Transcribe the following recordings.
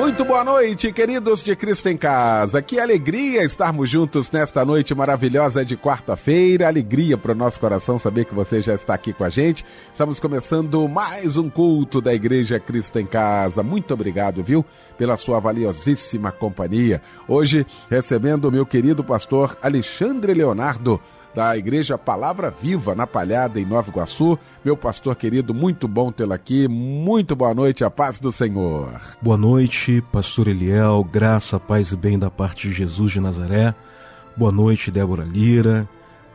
Muito boa noite, queridos de Cristo em Casa. Que alegria estarmos juntos nesta noite maravilhosa de quarta-feira. Alegria para o nosso coração saber que você já está aqui com a gente. Estamos começando mais um culto da Igreja Cristo em Casa. Muito obrigado, viu, pela sua valiosíssima companhia. Hoje, recebendo o meu querido pastor Alexandre Leonardo da Igreja Palavra Viva, na Palhada, em Nova Iguaçu. Meu pastor querido, muito bom tê-lo aqui. Muito boa noite, a paz do Senhor. Boa noite, pastor Eliel. Graça, paz e bem da parte de Jesus de Nazaré. Boa noite, Débora Lira.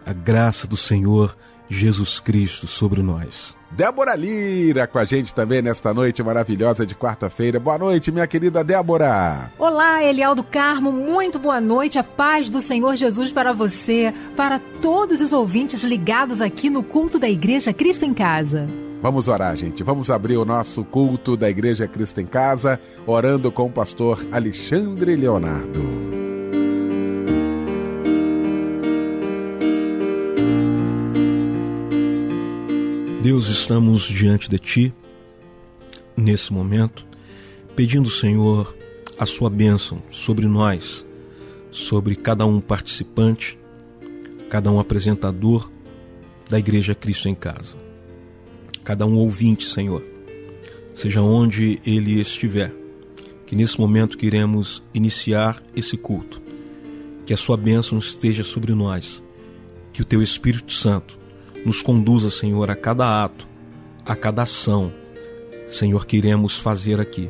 A graça do Senhor Jesus Cristo sobre nós. Débora Lira com a gente também nesta noite maravilhosa de quarta-feira. Boa noite, minha querida Débora. Olá, Eliel do Carmo, muito boa noite. A paz do Senhor Jesus para você, para todos os ouvintes ligados aqui no culto da Igreja Cristo em Casa. Vamos orar, gente. Vamos abrir o nosso culto da Igreja Cristo em Casa, orando com o pastor Alexandre Leonardo. Deus, estamos diante de Ti nesse momento, pedindo, Senhor, a Sua bênção sobre nós, sobre cada um participante, cada um apresentador da Igreja Cristo em Casa, cada um ouvinte, Senhor, seja onde ele estiver, que nesse momento queremos iniciar esse culto, que a Sua bênção esteja sobre nós, que o Teu Espírito Santo nos conduza, Senhor, a cada ato, a cada ação, Senhor, que iremos fazer aqui.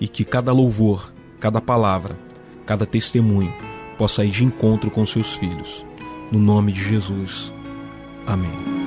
E que cada louvor, cada palavra, cada testemunho possa ir de encontro com seus filhos. No nome de Jesus. Amém.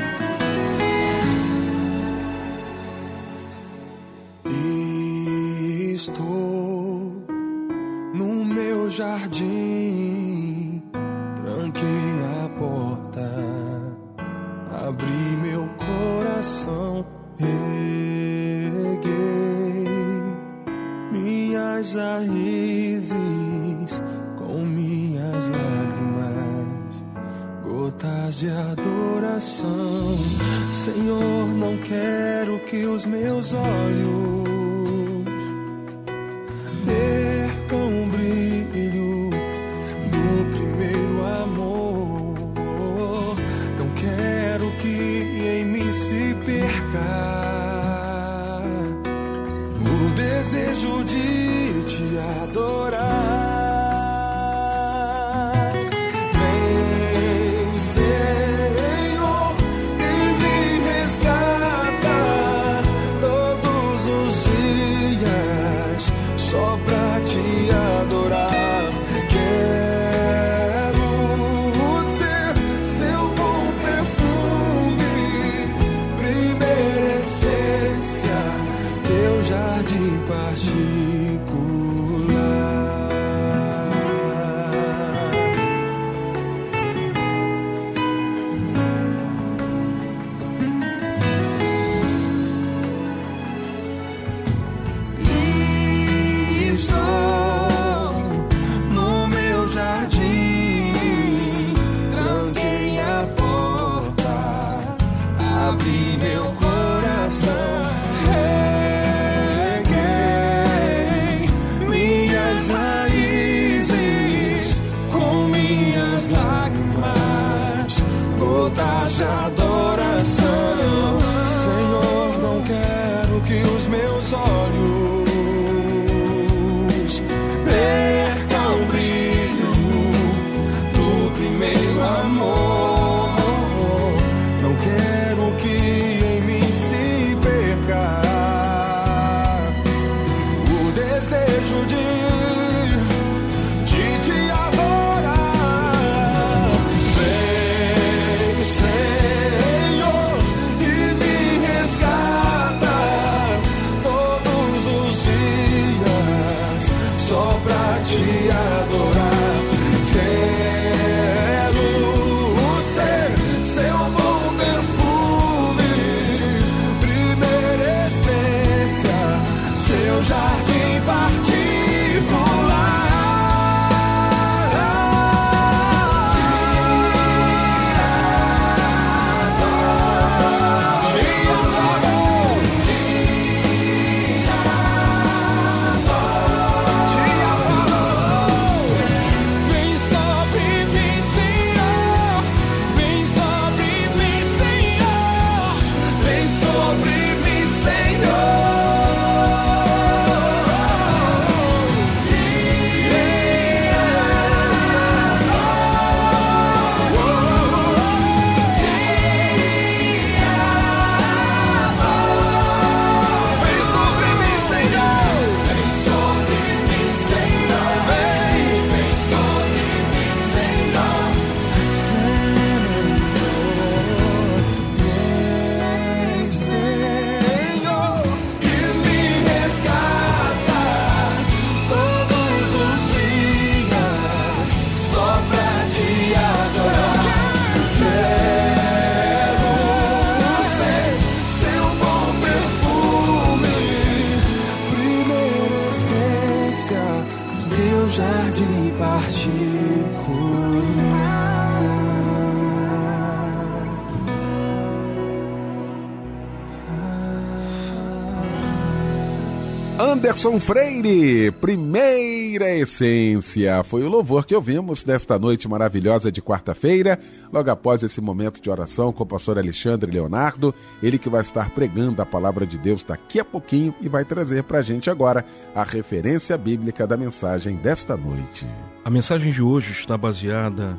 Anderson Freire, primeira essência. Foi o louvor que ouvimos nesta noite maravilhosa de quarta-feira, logo após esse momento de oração com o pastor Alexandre Leonardo, ele que vai estar pregando a palavra de Deus daqui a pouquinho e vai trazer para a gente agora a referência bíblica da mensagem desta noite. A mensagem de hoje está baseada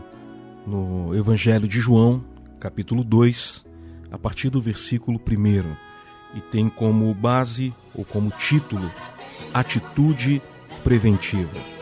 no Evangelho de João, capítulo 2, a partir do versículo 1 e tem como base ou como título Atitude Preventiva.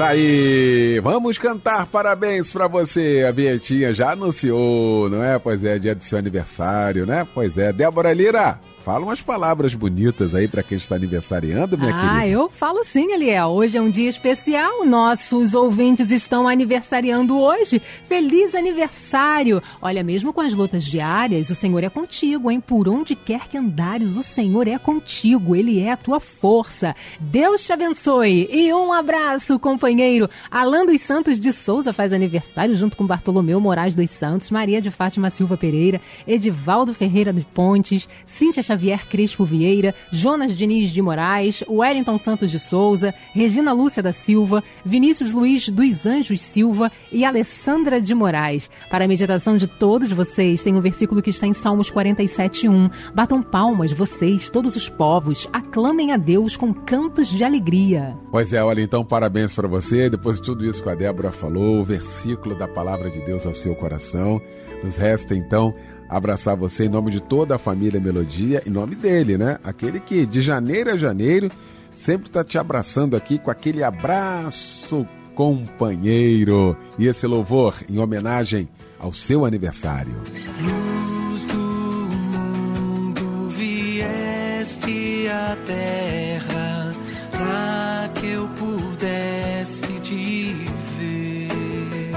Tá aí, vamos cantar parabéns para você. A Vietinha já anunciou, não é? Pois é, dia do seu aniversário, né? Pois é, Débora Lira. Fala umas palavras bonitas aí para quem está aniversariando, minha ah, querida. Ah, eu falo sim, Eliel. Hoje é um dia especial. Nossos ouvintes estão aniversariando hoje. Feliz aniversário! Olha, mesmo com as lutas diárias, o Senhor é contigo, hein? Por onde quer que andares, o Senhor é contigo. Ele é a tua força. Deus te abençoe. E um abraço, companheiro. Alan dos Santos de Souza faz aniversário junto com Bartolomeu Moraes dos Santos, Maria de Fátima Silva Pereira, Edivaldo Ferreira de Pontes, Cíntia Xavier Crespo Vieira, Jonas Diniz de Moraes, Wellington Santos de Souza, Regina Lúcia da Silva, Vinícius Luiz dos Anjos Silva e Alessandra de Moraes. Para a meditação de todos vocês, tem um versículo que está em Salmos 47:1. Batam palmas vocês, todos os povos, aclamem a Deus com cantos de alegria. Pois é, olha, então parabéns para você. Depois de tudo isso que a Débora falou, o versículo da palavra de Deus ao seu coração. Nos resta então abraçar você em nome de toda a família Melodia, em nome dele, né? Aquele que de janeiro a janeiro sempre está te abraçando aqui com aquele abraço companheiro. E esse louvor em homenagem ao seu aniversário. Luz do mundo vieste à terra para que eu pudesse te ver.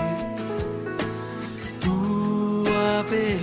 Tua beleza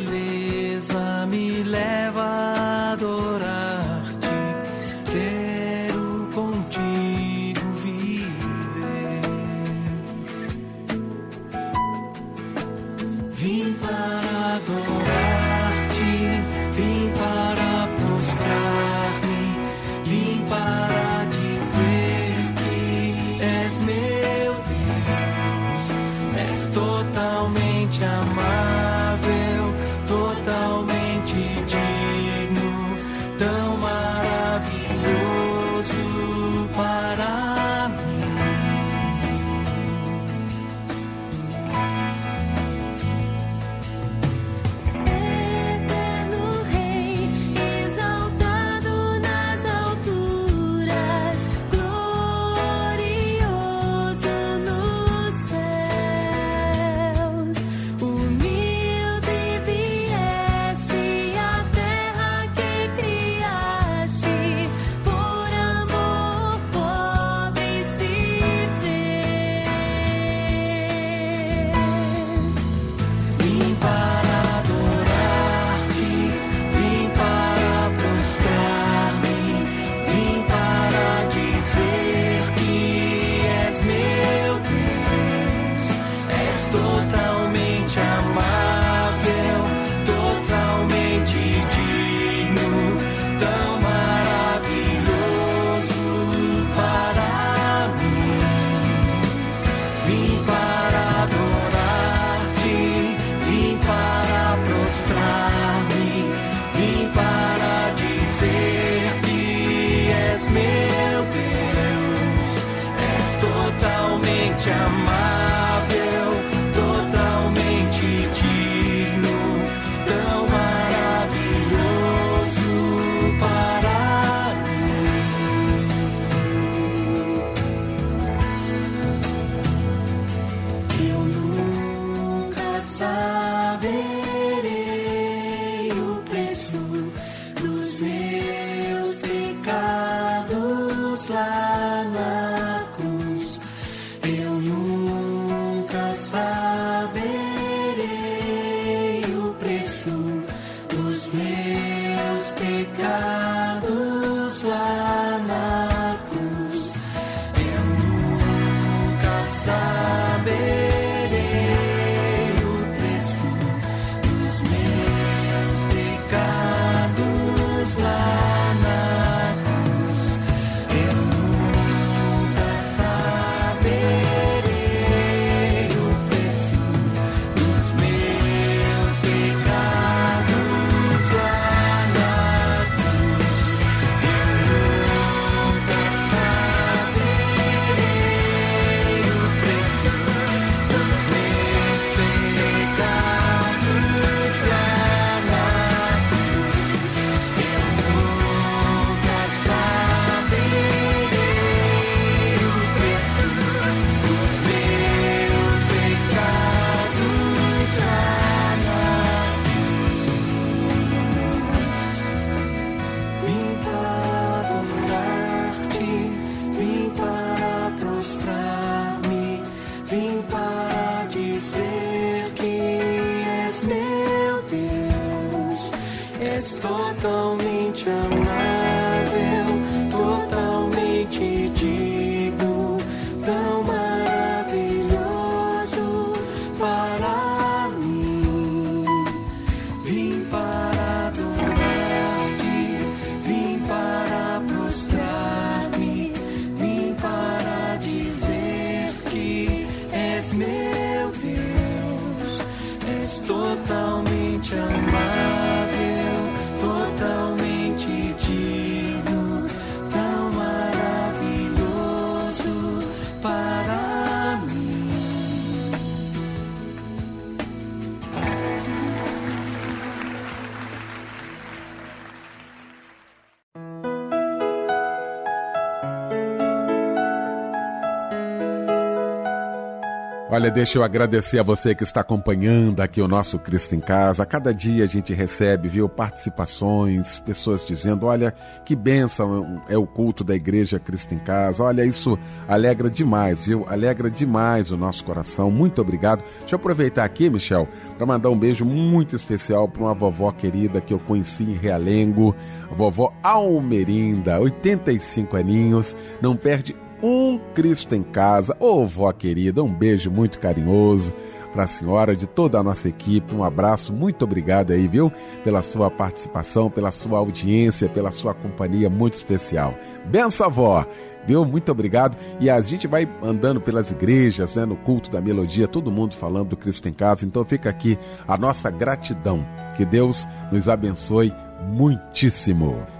Olha, deixa eu agradecer a você que está acompanhando aqui o nosso Cristo em Casa. Cada dia a gente recebe, viu, participações, pessoas dizendo: olha, que bênção é o culto da Igreja Cristo em Casa. Olha, isso alegra demais, viu? Alegra demais o nosso coração. Muito obrigado. Deixa eu aproveitar aqui, Michel, para mandar um beijo muito especial para uma vovó querida que eu conheci em Realengo, a vovó Almerinda, 85 aninhos, não perde um Cristo em casa. Ô, oh, vó querida, um beijo muito carinhoso para a senhora, de toda a nossa equipe. Um abraço, muito obrigado aí, viu? Pela sua participação, pela sua audiência, pela sua companhia muito especial. Benção, vó! Viu? Muito obrigado. E a gente vai andando pelas igrejas, né, no culto da melodia, todo mundo falando do Cristo em casa. Então fica aqui a nossa gratidão. Que Deus nos abençoe muitíssimo.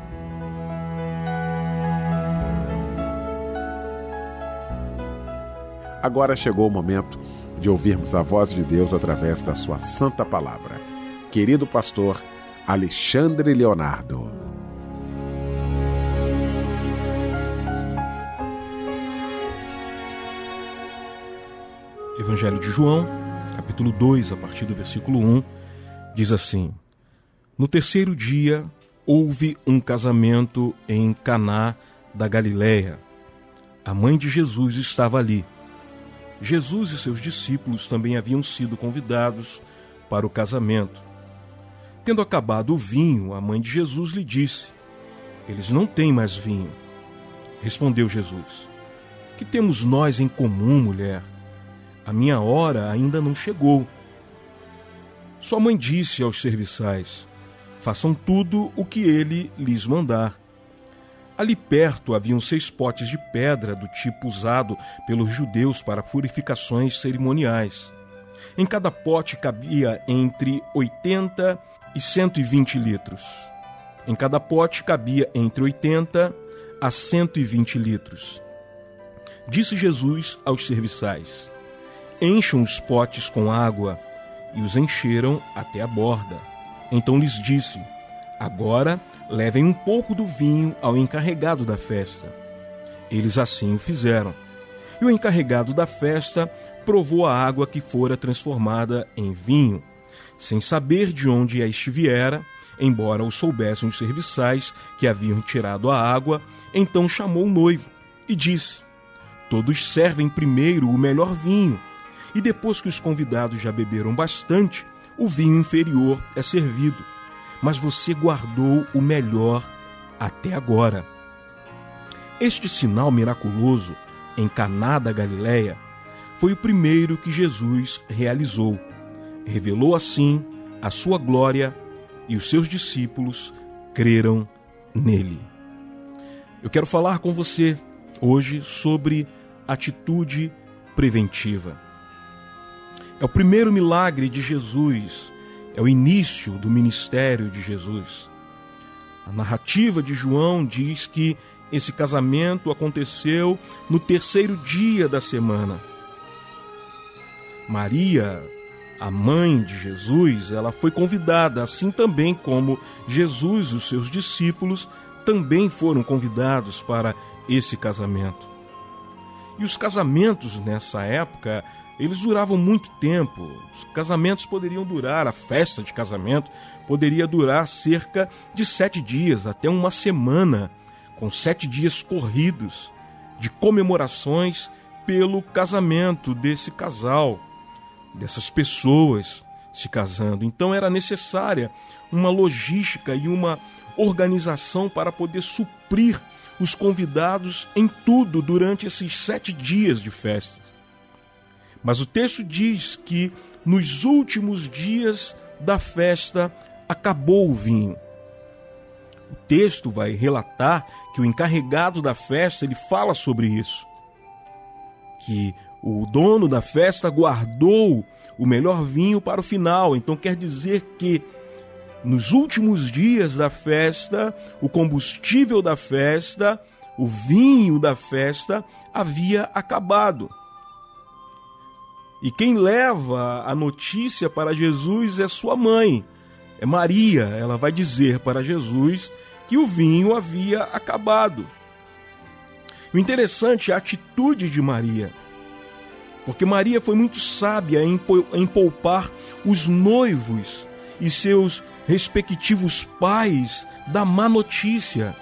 Agora chegou o momento de ouvirmos a voz de Deus através da sua santa palavra. Querido pastor Alexandre Leonardo. Evangelho de João, capítulo 2, a partir do versículo 1, diz assim: No terceiro dia houve um casamento em Caná da Galiléia. A mãe de Jesus estava ali. Jesus e seus discípulos também haviam sido convidados para o casamento. Tendo acabado o vinho, a mãe de Jesus lhe disse: Eles não têm mais vinho. Respondeu Jesus: Que temos nós em comum, mulher? A minha hora ainda não chegou. Sua mãe disse aos serviçais: Façam tudo o que ele lhes mandar. Ali perto haviam seis potes de pedra do tipo usado pelos judeus para purificações cerimoniais. Em cada pote cabia entre 80 e 120 litros. Em cada pote cabia entre 80 a 120 litros. Disse Jesus aos serviçais: Encham os potes com água, e os encheram até a borda. Então lhes disse: Agora levem um pouco do vinho ao encarregado da festa. Eles assim o fizeram. E o encarregado da festa provou a água que fora transformada em vinho, sem saber de onde este viera, embora o soubessem os serviçais que haviam tirado a água, então chamou o noivo e disse: Todos servem primeiro o melhor vinho, e depois que os convidados já beberam bastante, o vinho inferior é servido mas você guardou o melhor até agora. Este sinal miraculoso em Caná da Galileia foi o primeiro que Jesus realizou. Revelou assim a sua glória e os seus discípulos creram nele. Eu quero falar com você hoje sobre atitude preventiva. É o primeiro milagre de Jesus é o início do ministério de Jesus. A narrativa de João diz que esse casamento aconteceu no terceiro dia da semana. Maria, a mãe de Jesus, ela foi convidada, assim também como Jesus e os seus discípulos também foram convidados para esse casamento. E os casamentos nessa época eles duravam muito tempo. Os casamentos poderiam durar, a festa de casamento poderia durar cerca de sete dias, até uma semana, com sete dias corridos de comemorações pelo casamento desse casal, dessas pessoas se casando. Então era necessária uma logística e uma organização para poder suprir os convidados em tudo durante esses sete dias de festa. Mas o texto diz que nos últimos dias da festa acabou o vinho. O texto vai relatar que o encarregado da festa ele fala sobre isso. Que o dono da festa guardou o melhor vinho para o final. Então quer dizer que nos últimos dias da festa, o combustível da festa, o vinho da festa havia acabado. E quem leva a notícia para Jesus é sua mãe, é Maria. Ela vai dizer para Jesus que o vinho havia acabado. O interessante é a atitude de Maria. Porque Maria foi muito sábia em, poupar os noivos e seus respectivos pais da má notícia.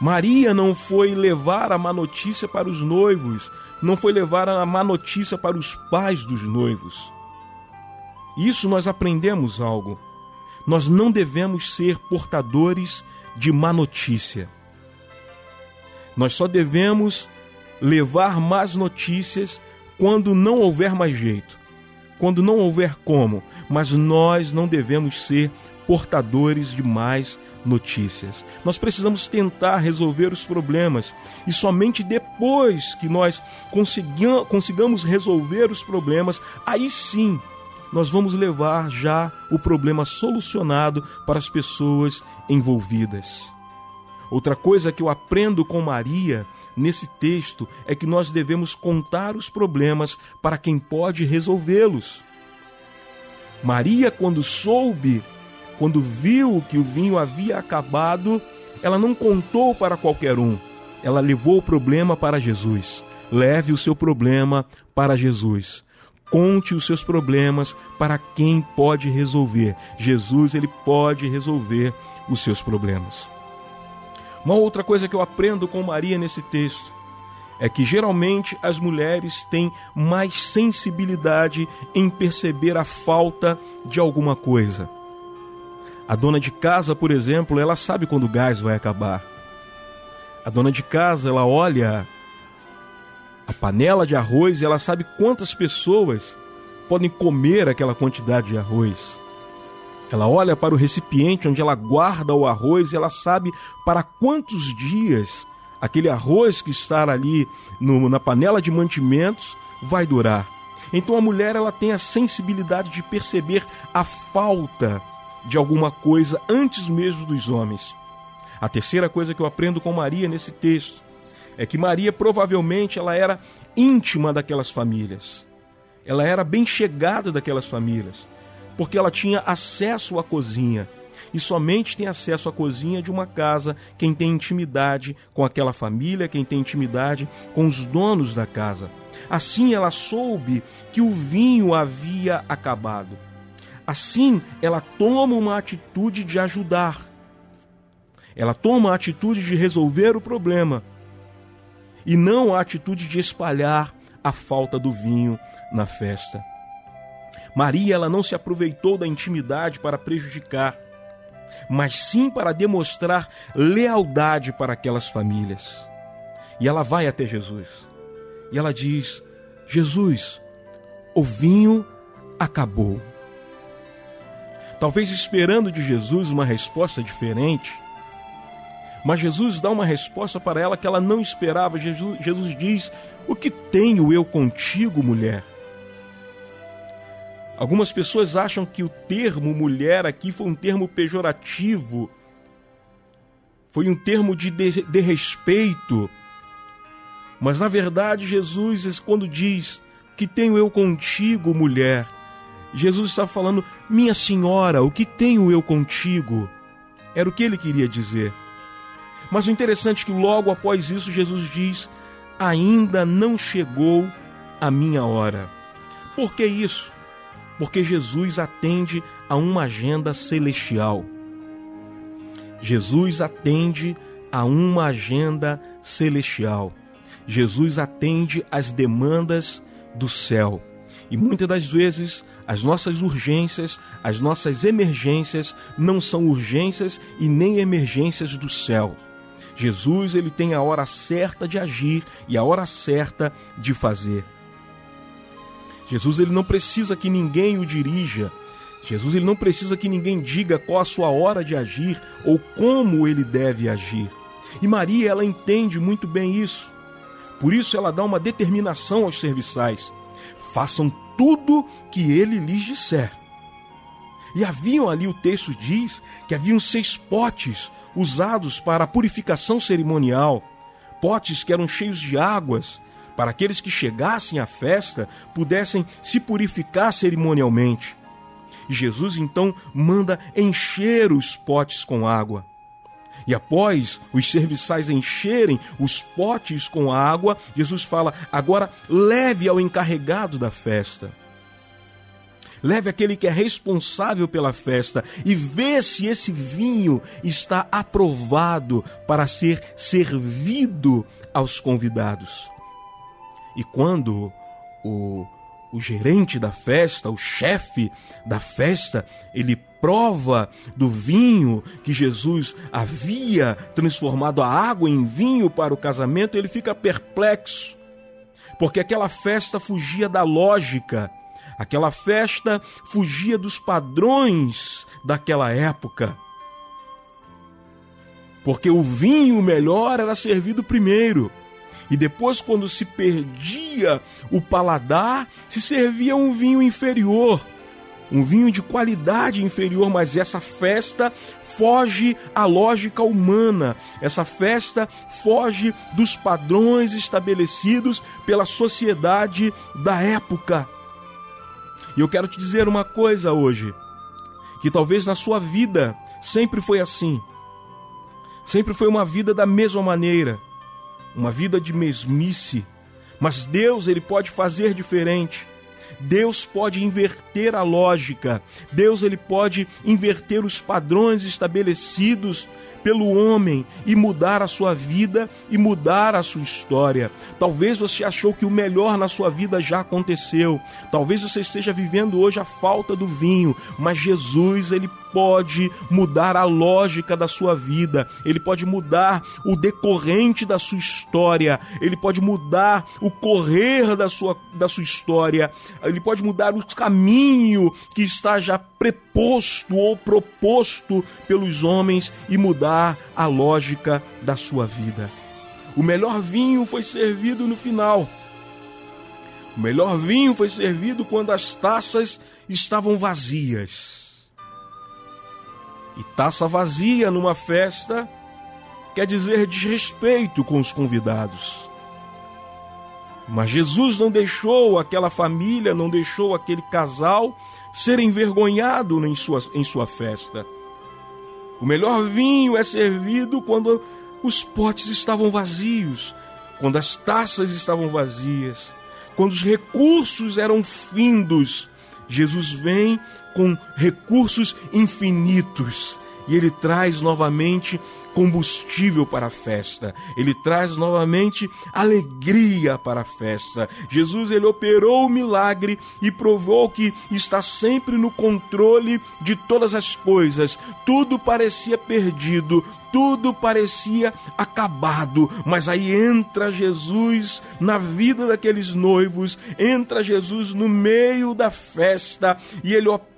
Maria não foi levar a má notícia para os noivos, não foi levar a má notícia para os pais dos noivos. Isso nós aprendemos algo. Nós não devemos ser portadores de má notícia. Nós só devemos levar más notícias quando não houver mais jeito, quando não houver como, mas nós não devemos ser portadores de mais notícias. Nós precisamos tentar resolver os problemas e somente depois que nós consigamos resolver os problemas, aí sim nós vamos levar já o problema solucionado para as pessoas envolvidas. Outra coisa que eu aprendo com Maria nesse texto é que nós devemos contar os problemas para quem pode resolvê-los. Maria, quando soube, quando viu que o vinho havia acabado, ela não contou para qualquer um. Ela levou o problema para Jesus. Leve o seu problema para Jesus. Conte os seus problemas para quem pode resolver. Jesus, ele pode resolver os seus problemas. Uma outra coisa que eu aprendo com Maria nesse texto é que geralmente as mulheres têm mais sensibilidade em perceber a falta de alguma coisa. A dona de casa, por exemplo, ela sabe quando o gás vai acabar. A dona de casa, ela olha a panela de arroz e ela sabe quantas pessoas podem comer aquela quantidade de arroz. Ela olha para o recipiente onde ela guarda o arroz e ela sabe para quantos dias aquele arroz que está ali no, na panela de mantimentos vai durar. Então a mulher ela tem a sensibilidade de perceber a falta de alguma coisa antes mesmo dos homens. A terceira coisa que eu aprendo com Maria nesse texto é que Maria provavelmente ela era íntima daquelas famílias. Ela era bem chegada daquelas famílias porque ela tinha acesso à cozinha. E somente tem acesso à cozinha de uma casa quem tem intimidade com aquela família, quem tem intimidade com os donos da casa. Assim ela soube que o vinho havia acabado. Assim ela toma uma atitude de ajudar. Ela toma a atitude de resolver o problema e não a atitude de espalhar a falta do vinho na festa. Maria ela não se aproveitou da intimidade para prejudicar, mas sim para demonstrar lealdade para aquelas famílias. E ela vai até Jesus. E ela diz: Jesus, o vinho acabou. Talvez esperando de Jesus uma resposta diferente, mas Jesus dá uma resposta para ela que ela não esperava. Jesus, Jesus diz: O que tenho eu contigo, mulher? Algumas pessoas acham que o termo mulher aqui foi um termo pejorativo, foi um termo de, de, de respeito. Mas na verdade, Jesus, quando diz que tenho eu contigo, mulher, Jesus está falando, minha senhora, o que tenho eu contigo? Era o que ele queria dizer. Mas o interessante é que logo após isso, Jesus diz: ainda não chegou a minha hora. Por que isso? porque Jesus atende a uma agenda celestial. Jesus atende a uma agenda celestial. Jesus atende às demandas do céu. E muitas das vezes as nossas urgências, as nossas emergências não são urgências e nem emergências do céu. Jesus ele tem a hora certa de agir e a hora certa de fazer. Jesus ele não precisa que ninguém o dirija. Jesus ele não precisa que ninguém diga qual a sua hora de agir ou como ele deve agir. E Maria ela entende muito bem isso. Por isso ela dá uma determinação aos serviçais: façam tudo que ele lhes disser. E haviam ali, o texto diz, que haviam seis potes usados para a purificação cerimonial, potes que eram cheios de águas, para aqueles que chegassem à festa pudessem se purificar cerimonialmente. E Jesus então manda encher os potes com água. E após os serviçais encherem os potes com água, Jesus fala: agora leve ao encarregado da festa. Leve aquele que é responsável pela festa e vê se esse vinho está aprovado para ser servido aos convidados. E quando o, o gerente da festa, o chefe da festa, ele prova do vinho que Jesus havia transformado a água em vinho para o casamento, ele fica perplexo, porque aquela festa fugia da lógica, aquela festa fugia dos padrões daquela época. Porque o vinho melhor era servido primeiro. E depois, quando se perdia o paladar, se servia um vinho inferior um vinho de qualidade inferior, mas essa festa foge à lógica humana. Essa festa foge dos padrões estabelecidos pela sociedade da época. E eu quero te dizer uma coisa hoje, que talvez na sua vida sempre foi assim. Sempre foi uma vida da mesma maneira, uma vida de mesmice, mas Deus ele pode fazer diferente. Deus pode inverter a lógica. Deus ele pode inverter os padrões estabelecidos pelo homem e mudar a sua vida e mudar a sua história. Talvez você achou que o melhor na sua vida já aconteceu. Talvez você esteja vivendo hoje a falta do vinho, mas Jesus ele pode mudar a lógica da sua vida, ele pode mudar o decorrente da sua história, ele pode mudar o correr da sua, da sua história, ele pode mudar o caminho que está já preposto ou proposto pelos homens e mudar a lógica da sua vida. O melhor vinho foi servido no final. O melhor vinho foi servido quando as taças estavam vazias. E taça vazia numa festa quer dizer desrespeito com os convidados. Mas Jesus não deixou aquela família, não deixou aquele casal ser envergonhado em sua, em sua festa. O melhor vinho é servido quando os potes estavam vazios, quando as taças estavam vazias, quando os recursos eram findos. Jesus vem com recursos infinitos e ele traz novamente combustível para a festa. Ele traz novamente alegria para a festa. Jesus ele operou o milagre e provou que está sempre no controle de todas as coisas. Tudo parecia perdido, tudo parecia acabado, mas aí entra Jesus na vida daqueles noivos, entra Jesus no meio da festa e ele opera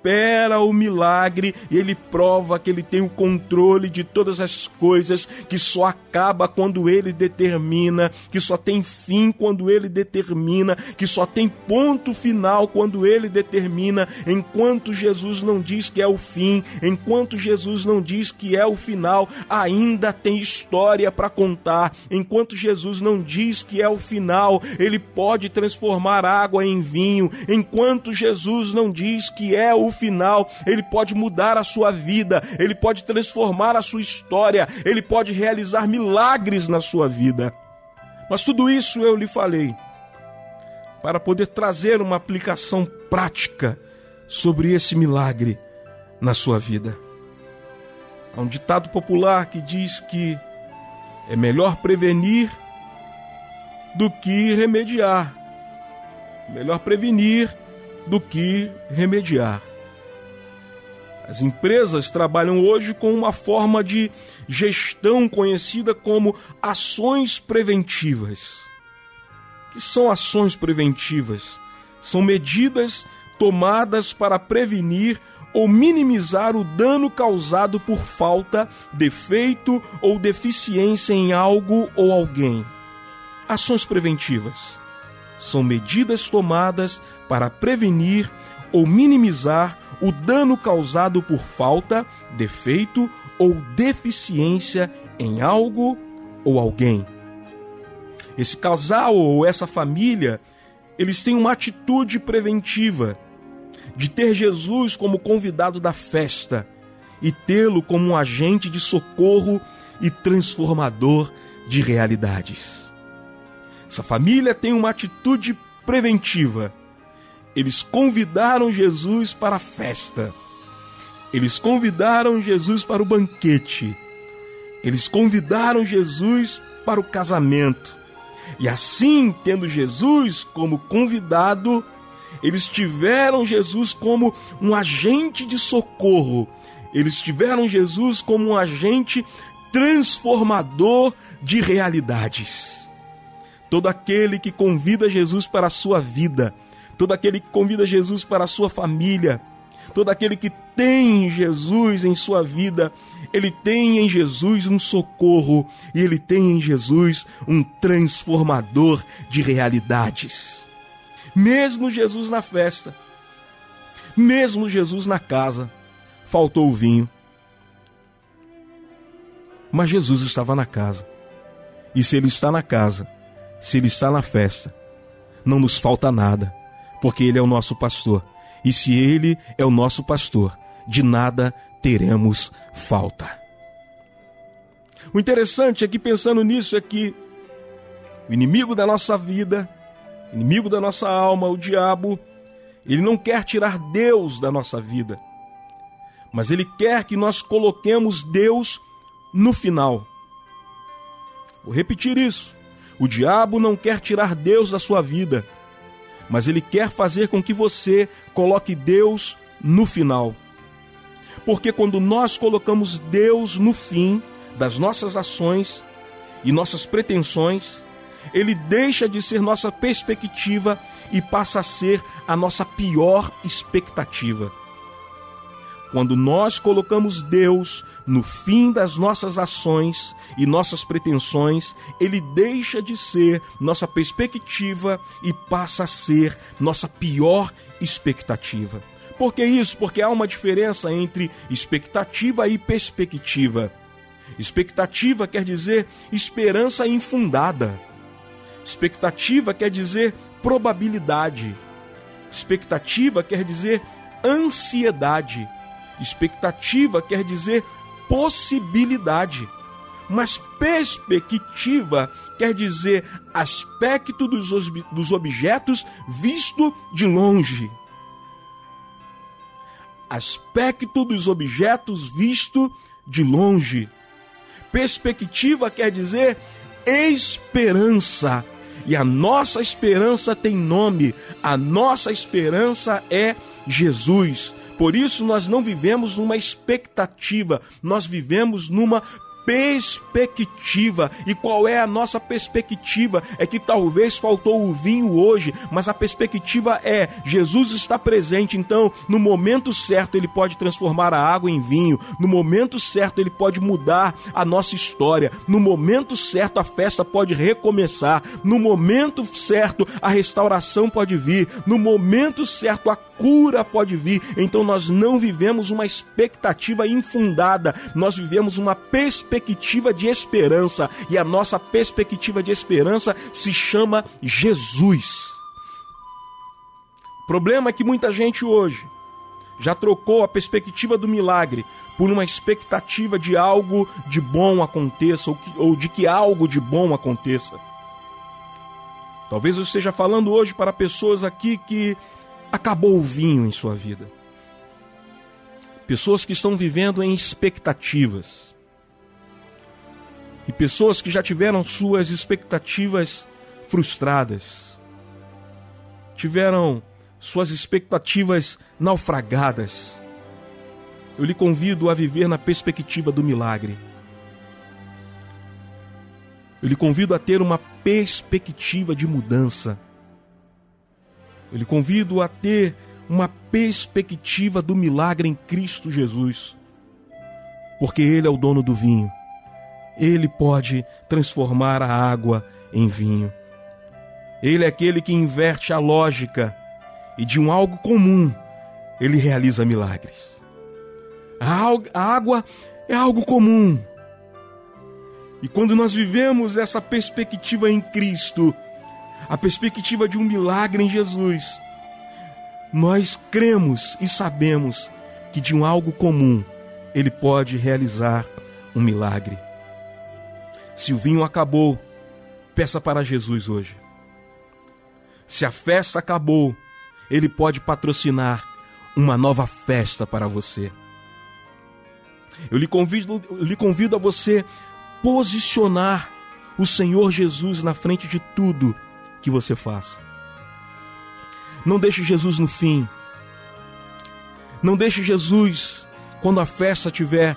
o milagre e ele prova que ele tem o controle de todas as coisas, que só acaba quando ele determina, que só tem fim quando ele determina, que só tem ponto final quando ele determina, enquanto Jesus não diz que é o fim, enquanto Jesus não diz que é o final, ainda tem história para contar. Enquanto Jesus não diz que é o final, ele pode transformar água em vinho. Enquanto Jesus não diz que é final, ele pode mudar a sua vida, ele pode transformar a sua história, ele pode realizar milagres na sua vida. Mas tudo isso eu lhe falei para poder trazer uma aplicação prática sobre esse milagre na sua vida. Há um ditado popular que diz que é melhor prevenir do que remediar. Melhor prevenir do que remediar. As empresas trabalham hoje com uma forma de gestão conhecida como ações preventivas. O que são ações preventivas? São medidas tomadas para prevenir ou minimizar o dano causado por falta, defeito ou deficiência em algo ou alguém. Ações preventivas são medidas tomadas para prevenir ou minimizar o dano causado por falta, defeito ou deficiência em algo ou alguém. Esse casal ou essa família, eles têm uma atitude preventiva de ter Jesus como convidado da festa e tê-lo como um agente de socorro e transformador de realidades. Essa família tem uma atitude preventiva. Eles convidaram Jesus para a festa. Eles convidaram Jesus para o banquete. Eles convidaram Jesus para o casamento. E assim, tendo Jesus como convidado, eles tiveram Jesus como um agente de socorro. Eles tiveram Jesus como um agente transformador de realidades. Todo aquele que convida Jesus para a sua vida, todo aquele que convida Jesus para a sua família, todo aquele que tem Jesus em sua vida, ele tem em Jesus um socorro e ele tem em Jesus um transformador de realidades. Mesmo Jesus na festa, mesmo Jesus na casa, faltou o vinho. Mas Jesus estava na casa. E se ele está na casa, se ele está na festa, não nos falta nada, porque ele é o nosso pastor. E se ele é o nosso pastor, de nada teremos falta. O interessante é que pensando nisso é que o inimigo da nossa vida, inimigo da nossa alma, o diabo, ele não quer tirar Deus da nossa vida, mas ele quer que nós coloquemos Deus no final. Vou repetir isso. O diabo não quer tirar Deus da sua vida, mas ele quer fazer com que você coloque Deus no final. Porque quando nós colocamos Deus no fim das nossas ações e nossas pretensões, ele deixa de ser nossa perspectiva e passa a ser a nossa pior expectativa. Quando nós colocamos Deus no fim das nossas ações e nossas pretensões, ele deixa de ser nossa perspectiva e passa a ser nossa pior expectativa. Por que isso? Porque há uma diferença entre expectativa e perspectiva. Expectativa quer dizer esperança infundada. Expectativa quer dizer probabilidade. Expectativa quer dizer ansiedade. Expectativa quer dizer possibilidade. Mas perspectiva quer dizer aspecto dos, dos objetos visto de longe. Aspecto dos objetos visto de longe. Perspectiva quer dizer esperança. E a nossa esperança tem nome. A nossa esperança é Jesus. Por isso nós não vivemos numa expectativa, nós vivemos numa perspectiva. E qual é a nossa perspectiva? É que talvez faltou o vinho hoje, mas a perspectiva é: Jesus está presente, então no momento certo ele pode transformar a água em vinho, no momento certo ele pode mudar a nossa história, no momento certo a festa pode recomeçar, no momento certo a restauração pode vir, no momento certo a cura pode vir. Então nós não vivemos uma expectativa infundada, nós vivemos uma perspectiva de esperança, e a nossa perspectiva de esperança se chama Jesus. O problema é que muita gente hoje já trocou a perspectiva do milagre por uma expectativa de algo de bom aconteça ou, que, ou de que algo de bom aconteça. Talvez eu esteja falando hoje para pessoas aqui que acabou o vinho em sua vida. Pessoas que estão vivendo em expectativas. E pessoas que já tiveram suas expectativas frustradas. Tiveram suas expectativas naufragadas. Eu lhe convido a viver na perspectiva do milagre. Eu lhe convido a ter uma perspectiva de mudança. Eu lhe convido a ter uma perspectiva do milagre em Cristo Jesus. Porque Ele é o dono do vinho. Ele pode transformar a água em vinho. Ele é aquele que inverte a lógica e de um algo comum ele realiza milagres. A água é algo comum. E quando nós vivemos essa perspectiva em Cristo, a perspectiva de um milagre em Jesus, nós cremos e sabemos que de um algo comum ele pode realizar um milagre. Se o vinho acabou, peça para Jesus hoje. Se a festa acabou, ele pode patrocinar uma nova festa para você. Eu lhe convido, eu lhe convido a você posicionar o Senhor Jesus na frente de tudo que você faça. Não deixe Jesus no fim. Não deixe Jesus quando a festa tiver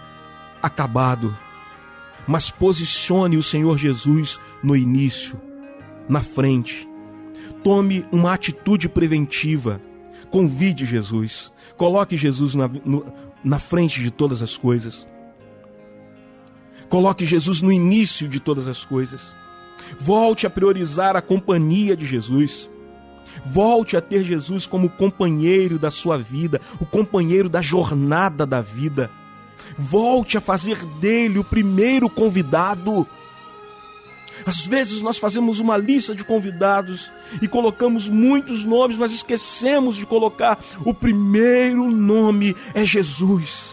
acabado. Mas posicione o Senhor Jesus no início, na frente. Tome uma atitude preventiva. Convide Jesus. Coloque Jesus na, no, na frente de todas as coisas. Coloque Jesus no início de todas as coisas. Volte a priorizar a companhia de Jesus. Volte a ter Jesus como companheiro da sua vida, o companheiro da jornada da vida. Volte a fazer dele o primeiro convidado. Às vezes nós fazemos uma lista de convidados e colocamos muitos nomes, mas esquecemos de colocar o primeiro nome é Jesus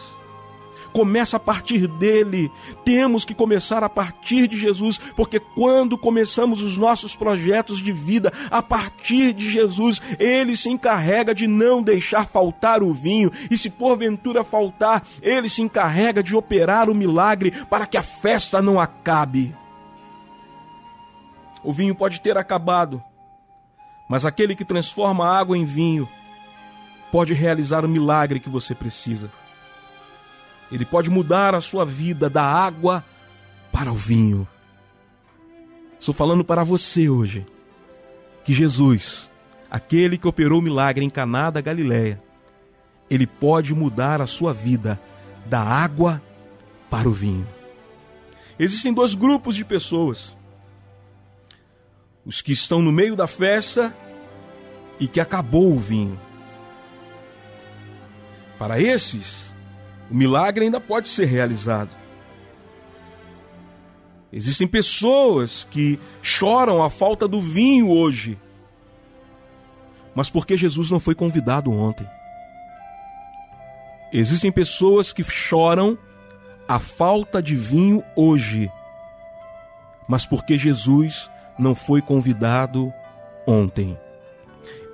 começa a partir dele. Temos que começar a partir de Jesus, porque quando começamos os nossos projetos de vida a partir de Jesus, ele se encarrega de não deixar faltar o vinho, e se porventura faltar, ele se encarrega de operar o milagre para que a festa não acabe. O vinho pode ter acabado, mas aquele que transforma a água em vinho pode realizar o milagre que você precisa. Ele pode mudar a sua vida da água para o vinho. Estou falando para você hoje que Jesus, aquele que operou o milagre em Caná da Galileia, ele pode mudar a sua vida da água para o vinho. Existem dois grupos de pessoas: os que estão no meio da festa e que acabou o vinho. Para esses, o milagre ainda pode ser realizado. Existem pessoas que choram a falta do vinho hoje, mas porque Jesus não foi convidado ontem. Existem pessoas que choram a falta de vinho hoje, mas porque Jesus não foi convidado ontem.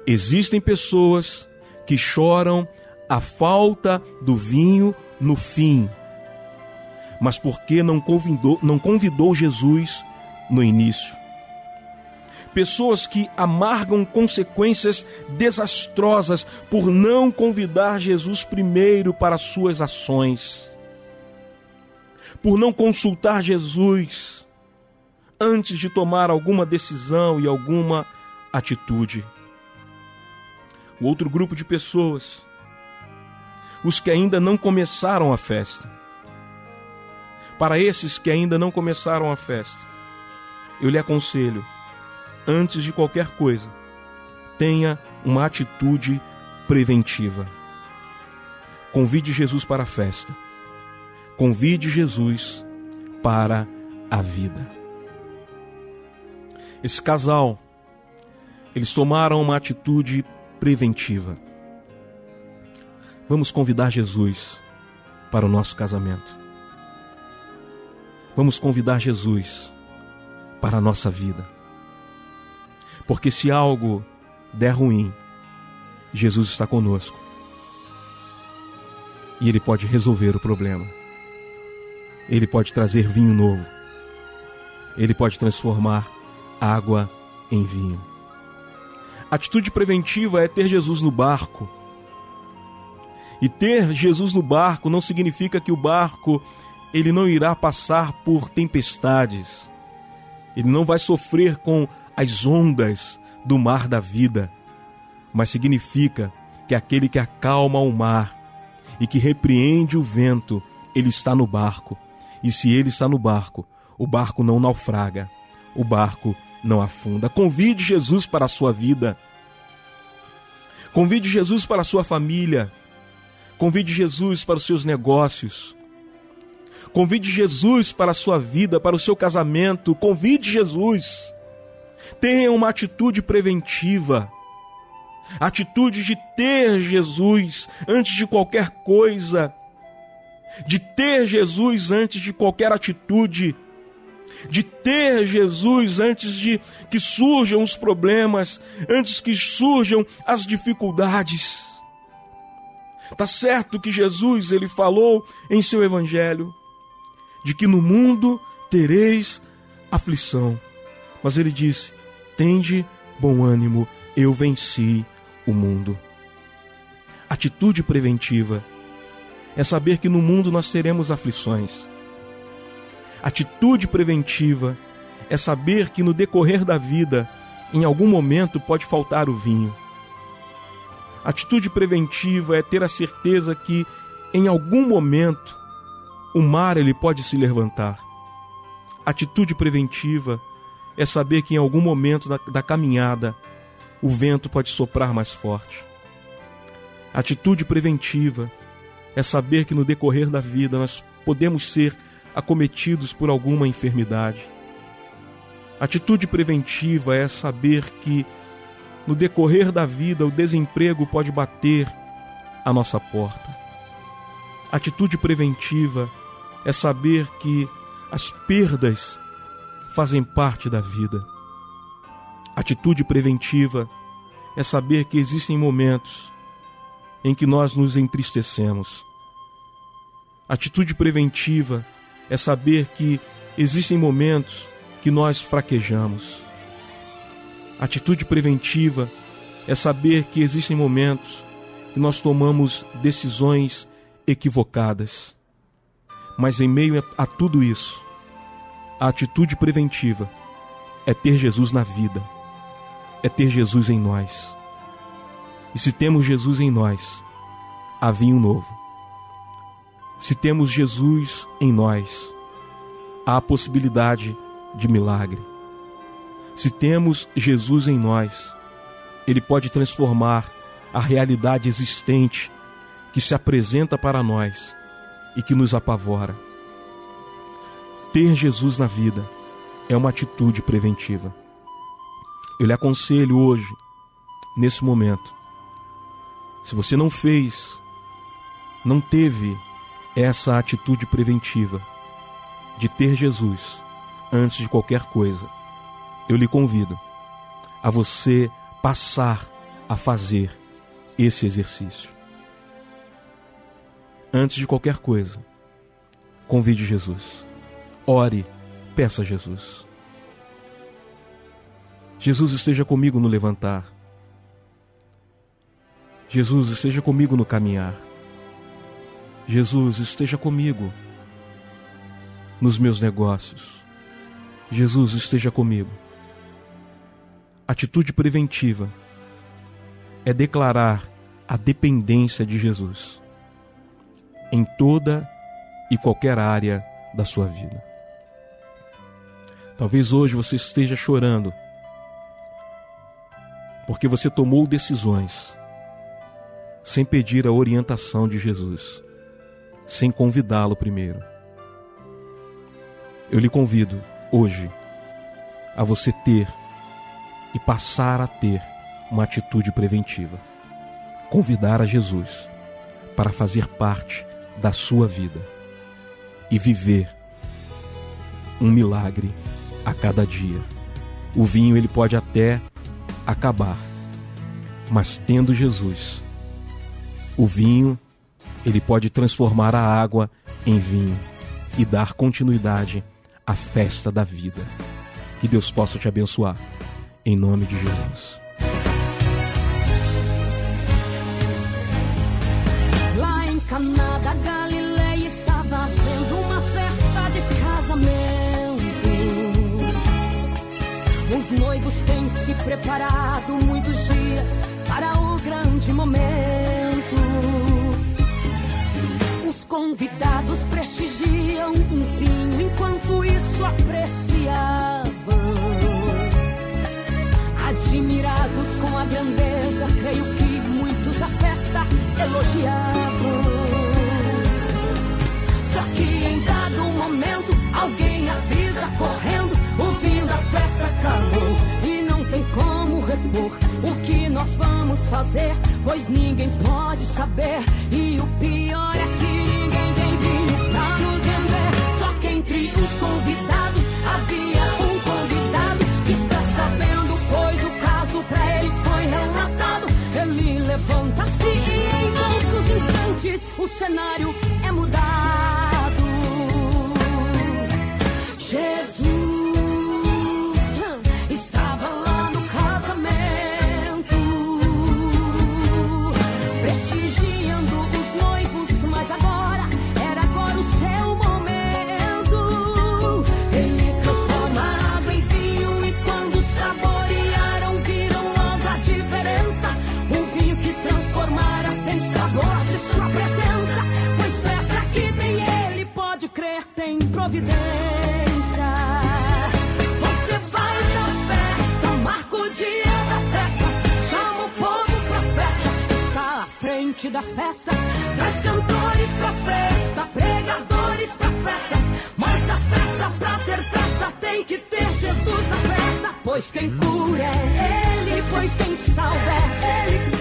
Existem pessoas que choram a falta do vinho no fim, mas porque não convidou, não convidou Jesus no início. Pessoas que amargam consequências desastrosas por não convidar Jesus primeiro para suas ações, por não consultar Jesus antes de tomar alguma decisão e alguma atitude. O outro grupo de pessoas os que ainda não começaram a festa. Para esses que ainda não começaram a festa, eu lhe aconselho, antes de qualquer coisa, tenha uma atitude preventiva. Convide Jesus para a festa. Convide Jesus para a vida. Esse casal, eles tomaram uma atitude preventiva. Vamos convidar Jesus para o nosso casamento. Vamos convidar Jesus para a nossa vida. Porque se algo der ruim, Jesus está conosco. E Ele pode resolver o problema. Ele pode trazer vinho novo. Ele pode transformar água em vinho. Atitude preventiva é ter Jesus no barco e ter Jesus no barco não significa que o barco ele não irá passar por tempestades. Ele não vai sofrer com as ondas do mar da vida, mas significa que aquele que acalma o mar e que repreende o vento, ele está no barco. E se ele está no barco, o barco não naufraga, o barco não afunda. Convide Jesus para a sua vida. Convide Jesus para a sua família. Convide Jesus para os seus negócios. Convide Jesus para a sua vida, para o seu casamento. Convide Jesus. Tenha uma atitude preventiva. Atitude de ter Jesus antes de qualquer coisa. De ter Jesus antes de qualquer atitude. de ter Jesus antes de que surjam os problemas, antes que surjam as dificuldades. Tá certo que Jesus ele falou em seu evangelho de que no mundo tereis aflição. Mas ele disse: "Tende bom ânimo, eu venci o mundo". Atitude preventiva é saber que no mundo nós teremos aflições. Atitude preventiva é saber que no decorrer da vida, em algum momento, pode faltar o vinho. Atitude preventiva é ter a certeza que em algum momento o mar ele pode se levantar. Atitude preventiva é saber que em algum momento da, da caminhada o vento pode soprar mais forte. Atitude preventiva é saber que no decorrer da vida nós podemos ser acometidos por alguma enfermidade. Atitude preventiva é saber que no decorrer da vida o desemprego pode bater à nossa porta. Atitude preventiva é saber que as perdas fazem parte da vida. Atitude preventiva é saber que existem momentos em que nós nos entristecemos. Atitude preventiva é saber que existem momentos que nós fraquejamos. Atitude preventiva é saber que existem momentos que nós tomamos decisões equivocadas. Mas em meio a tudo isso, a atitude preventiva é ter Jesus na vida, é ter Jesus em nós. E se temos Jesus em nós, há vinho novo. Se temos Jesus em nós, há a possibilidade de milagre. Se temos Jesus em nós, ele pode transformar a realidade existente que se apresenta para nós e que nos apavora. Ter Jesus na vida é uma atitude preventiva. Eu lhe aconselho hoje, nesse momento, se você não fez, não teve essa atitude preventiva de ter Jesus antes de qualquer coisa, eu lhe convido a você passar a fazer esse exercício. Antes de qualquer coisa, convide Jesus. Ore, peça a Jesus. Jesus esteja comigo no levantar. Jesus esteja comigo no caminhar. Jesus esteja comigo nos meus negócios. Jesus esteja comigo. Atitude preventiva é declarar a dependência de Jesus em toda e qualquer área da sua vida. Talvez hoje você esteja chorando porque você tomou decisões sem pedir a orientação de Jesus, sem convidá-lo primeiro. Eu lhe convido hoje a você ter e passar a ter uma atitude preventiva. Convidar a Jesus para fazer parte da sua vida e viver um milagre a cada dia. O vinho ele pode até acabar, mas tendo Jesus, o vinho, ele pode transformar a água em vinho e dar continuidade à festa da vida. Que Deus possa te abençoar. Em nome de Jesus. Lá em Caná da Galileia estava havendo uma festa de casamento. Os noivos têm se preparado muitos dias para o grande momento. Os convidados prestigiam um vinho enquanto isso apreciavam. Admirados com a grandeza, creio que muitos a festa elogiavam. Só que em dado momento, alguém avisa correndo, o fim da festa acabou E não tem como repor o que nós vamos fazer, pois ninguém pode saber. E o pior é que ninguém tem vida pra nos vender. Só que entre os convidados havia um. o cenário é mudado. Jesus da festa. Traz cantores pra festa, pregadores pra festa. Mas a festa, pra ter festa, tem que ter Jesus na festa. Pois quem cura é Ele, pois quem salva é Ele.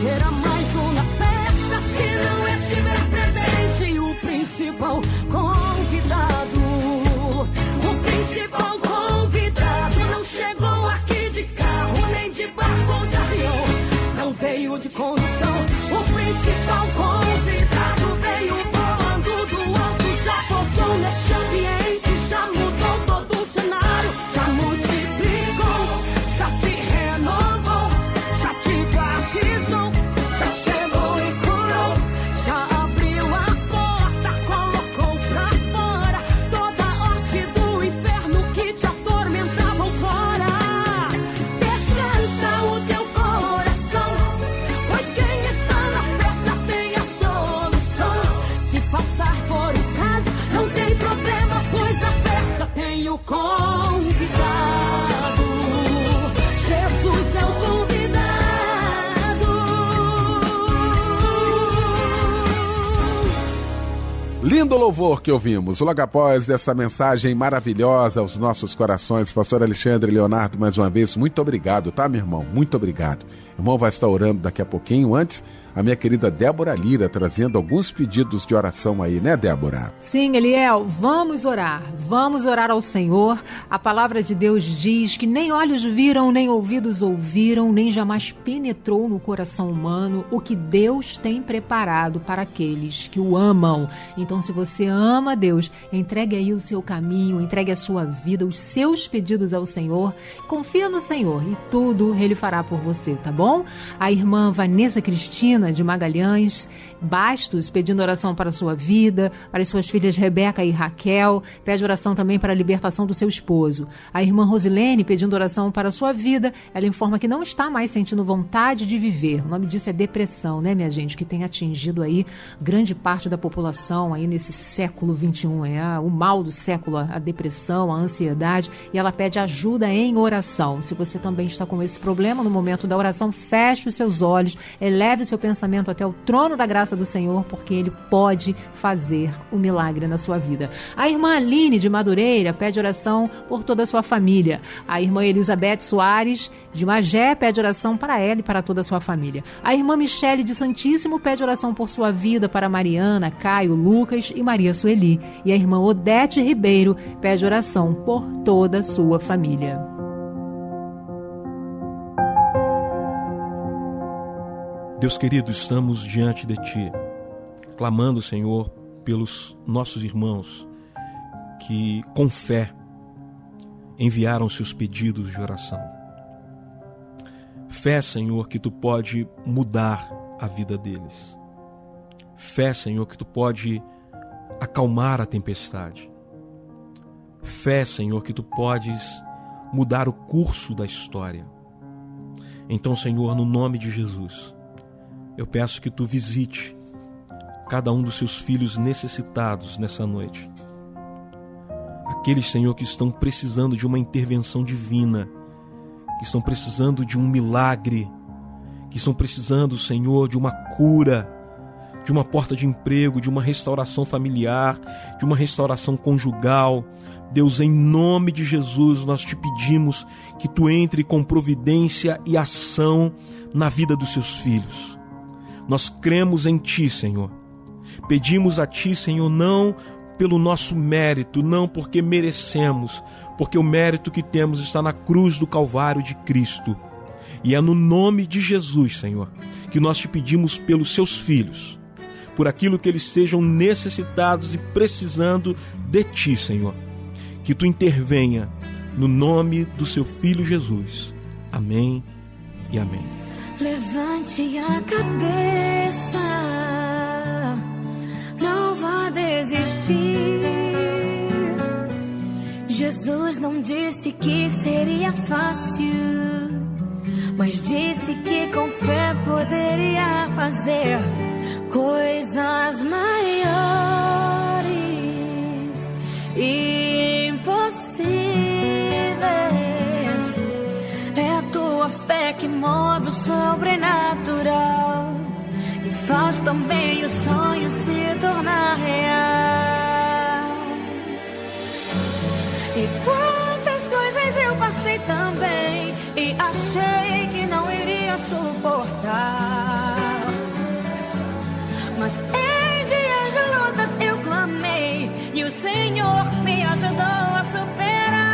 Did I lindo louvor que ouvimos. Logo após essa mensagem maravilhosa aos nossos corações, pastor Alexandre Leonardo, mais uma vez, muito obrigado, tá, meu irmão? Muito obrigado. O irmão vai estar orando daqui a pouquinho. Antes, a minha querida Débora Lira, trazendo alguns pedidos de oração aí, né, Débora? Sim, Eliel, vamos orar. Vamos orar ao Senhor. A palavra de Deus diz que nem olhos viram, nem ouvidos ouviram, nem jamais penetrou no coração humano o que Deus tem preparado para aqueles que o amam. Então, se você ama Deus, entregue aí o seu caminho, entregue a sua vida, os seus pedidos ao Senhor. Confia no Senhor e tudo ele fará por você, tá bom? A irmã Vanessa Cristina de Magalhães Bastos pedindo oração para a sua vida, para as suas filhas Rebeca e Raquel, pede oração também para a libertação do seu esposo. A irmã Rosilene pedindo oração para a sua vida, ela informa que não está mais sentindo vontade de viver. O nome disso é depressão, né, minha gente, que tem atingido aí grande parte da população aí nesse século 21, é o mal do século, a depressão, a ansiedade, e ela pede ajuda em oração. Se você também está com esse problema no momento da oração, feche os seus olhos, eleve seu pensamento até o trono da graça do Senhor, porque Ele pode fazer o um milagre na sua vida. A irmã Aline de Madureira pede oração por toda a sua família. A irmã Elizabeth Soares de Magé pede oração para ela e para toda a sua família. A irmã Michele de Santíssimo pede oração por sua vida para Mariana, Caio, Lucas e Maria Sueli. E a irmã Odete Ribeiro pede oração por toda a sua família. Deus querido, estamos diante de Ti, clamando, Senhor, pelos nossos irmãos que, com fé, enviaram seus pedidos de oração. Fé, Senhor, que Tu pode mudar a vida deles. Fé, Senhor, que Tu pode acalmar a tempestade. Fé, Senhor, que Tu podes mudar o curso da história. Então, Senhor, no nome de Jesus, eu peço que tu visite cada um dos seus filhos necessitados nessa noite. Aqueles, Senhor, que estão precisando de uma intervenção divina, que estão precisando de um milagre, que estão precisando, Senhor, de uma cura, de uma porta de emprego, de uma restauração familiar, de uma restauração conjugal. Deus, em nome de Jesus, nós te pedimos que tu entre com providência e ação na vida dos seus filhos. Nós cremos em Ti, Senhor. Pedimos a Ti, Senhor, não pelo nosso mérito, não porque merecemos, porque o mérito que temos está na cruz do Calvário de Cristo. E é no nome de Jesus, Senhor, que nós te pedimos pelos seus filhos, por aquilo que eles sejam necessitados e precisando de Ti, Senhor. Que Tu intervenha no nome do Seu Filho Jesus. Amém e amém. Levante a cabeça, não vá desistir. Jesus não disse que seria fácil, mas disse que com fé poderia fazer coisas maiores e impossíveis. Tua fé que move o sobrenatural e faz também o sonho se tornar real. E quantas coisas eu passei também e achei que não iria suportar. Mas em dias de lutas eu clamei e o Senhor me ajudou a superar.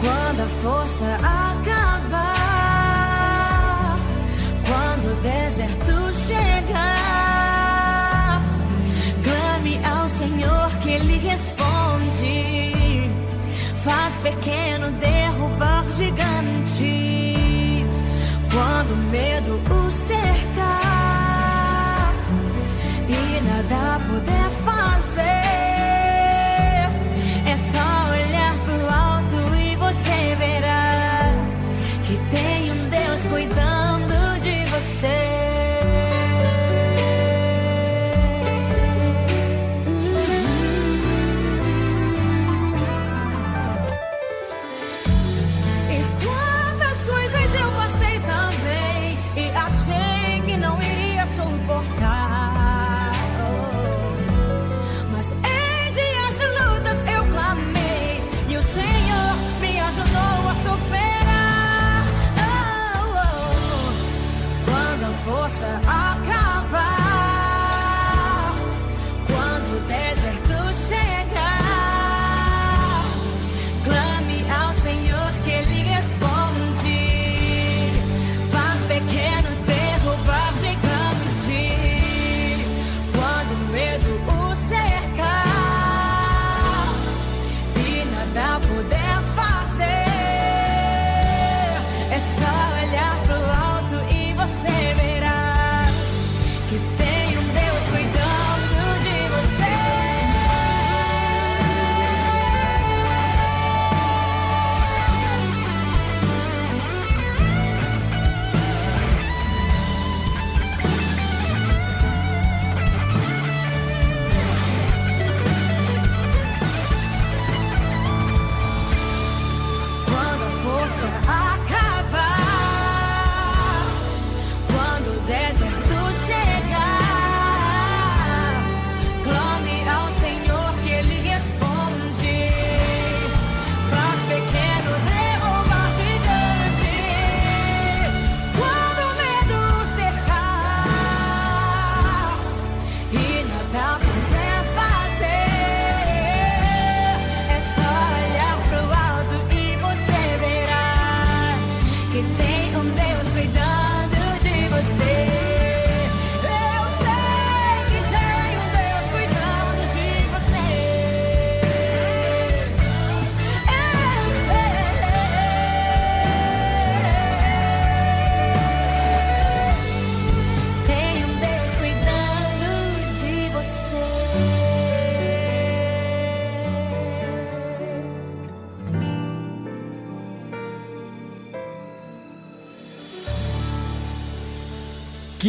Quando a força acabar, quando o deserto chegar, clame ao Senhor que Ele responde. Faz pequeno derrubar gigante. Quando o medo o cercar e nada puder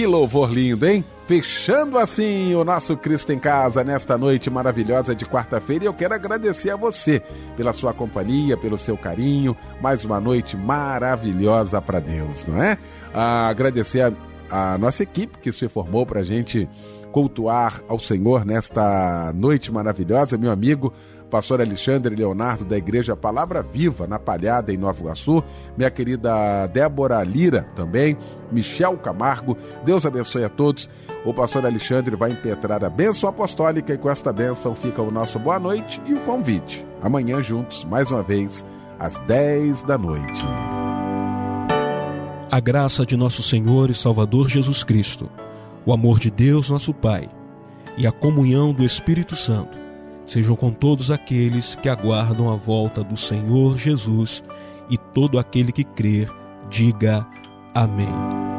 Que louvor lindo, hein? Fechando assim o nosso Cristo em Casa nesta noite maravilhosa de quarta-feira. Eu quero agradecer a você pela sua companhia, pelo seu carinho. Mais uma noite maravilhosa para Deus, não é? Ah, agradecer a, a nossa equipe que se formou para a gente cultuar ao Senhor nesta noite maravilhosa. Meu amigo pastor Alexandre Leonardo, da Igreja Palavra Viva, na Palhada, em Nova Iguaçu, minha querida Débora Lira também, Michel Camargo, Deus abençoe a todos. O pastor Alexandre vai impetrar a bênção apostólica e com esta bênção fica o nosso boa noite e o convite. Amanhã juntos, mais uma vez, às 10 da noite. A graça de nosso Senhor e Salvador Jesus Cristo, o amor de Deus, nosso Pai, e a comunhão do Espírito Santo sejam com todos aqueles que aguardam a volta do Senhor Jesus e todo aquele que crer, diga amém.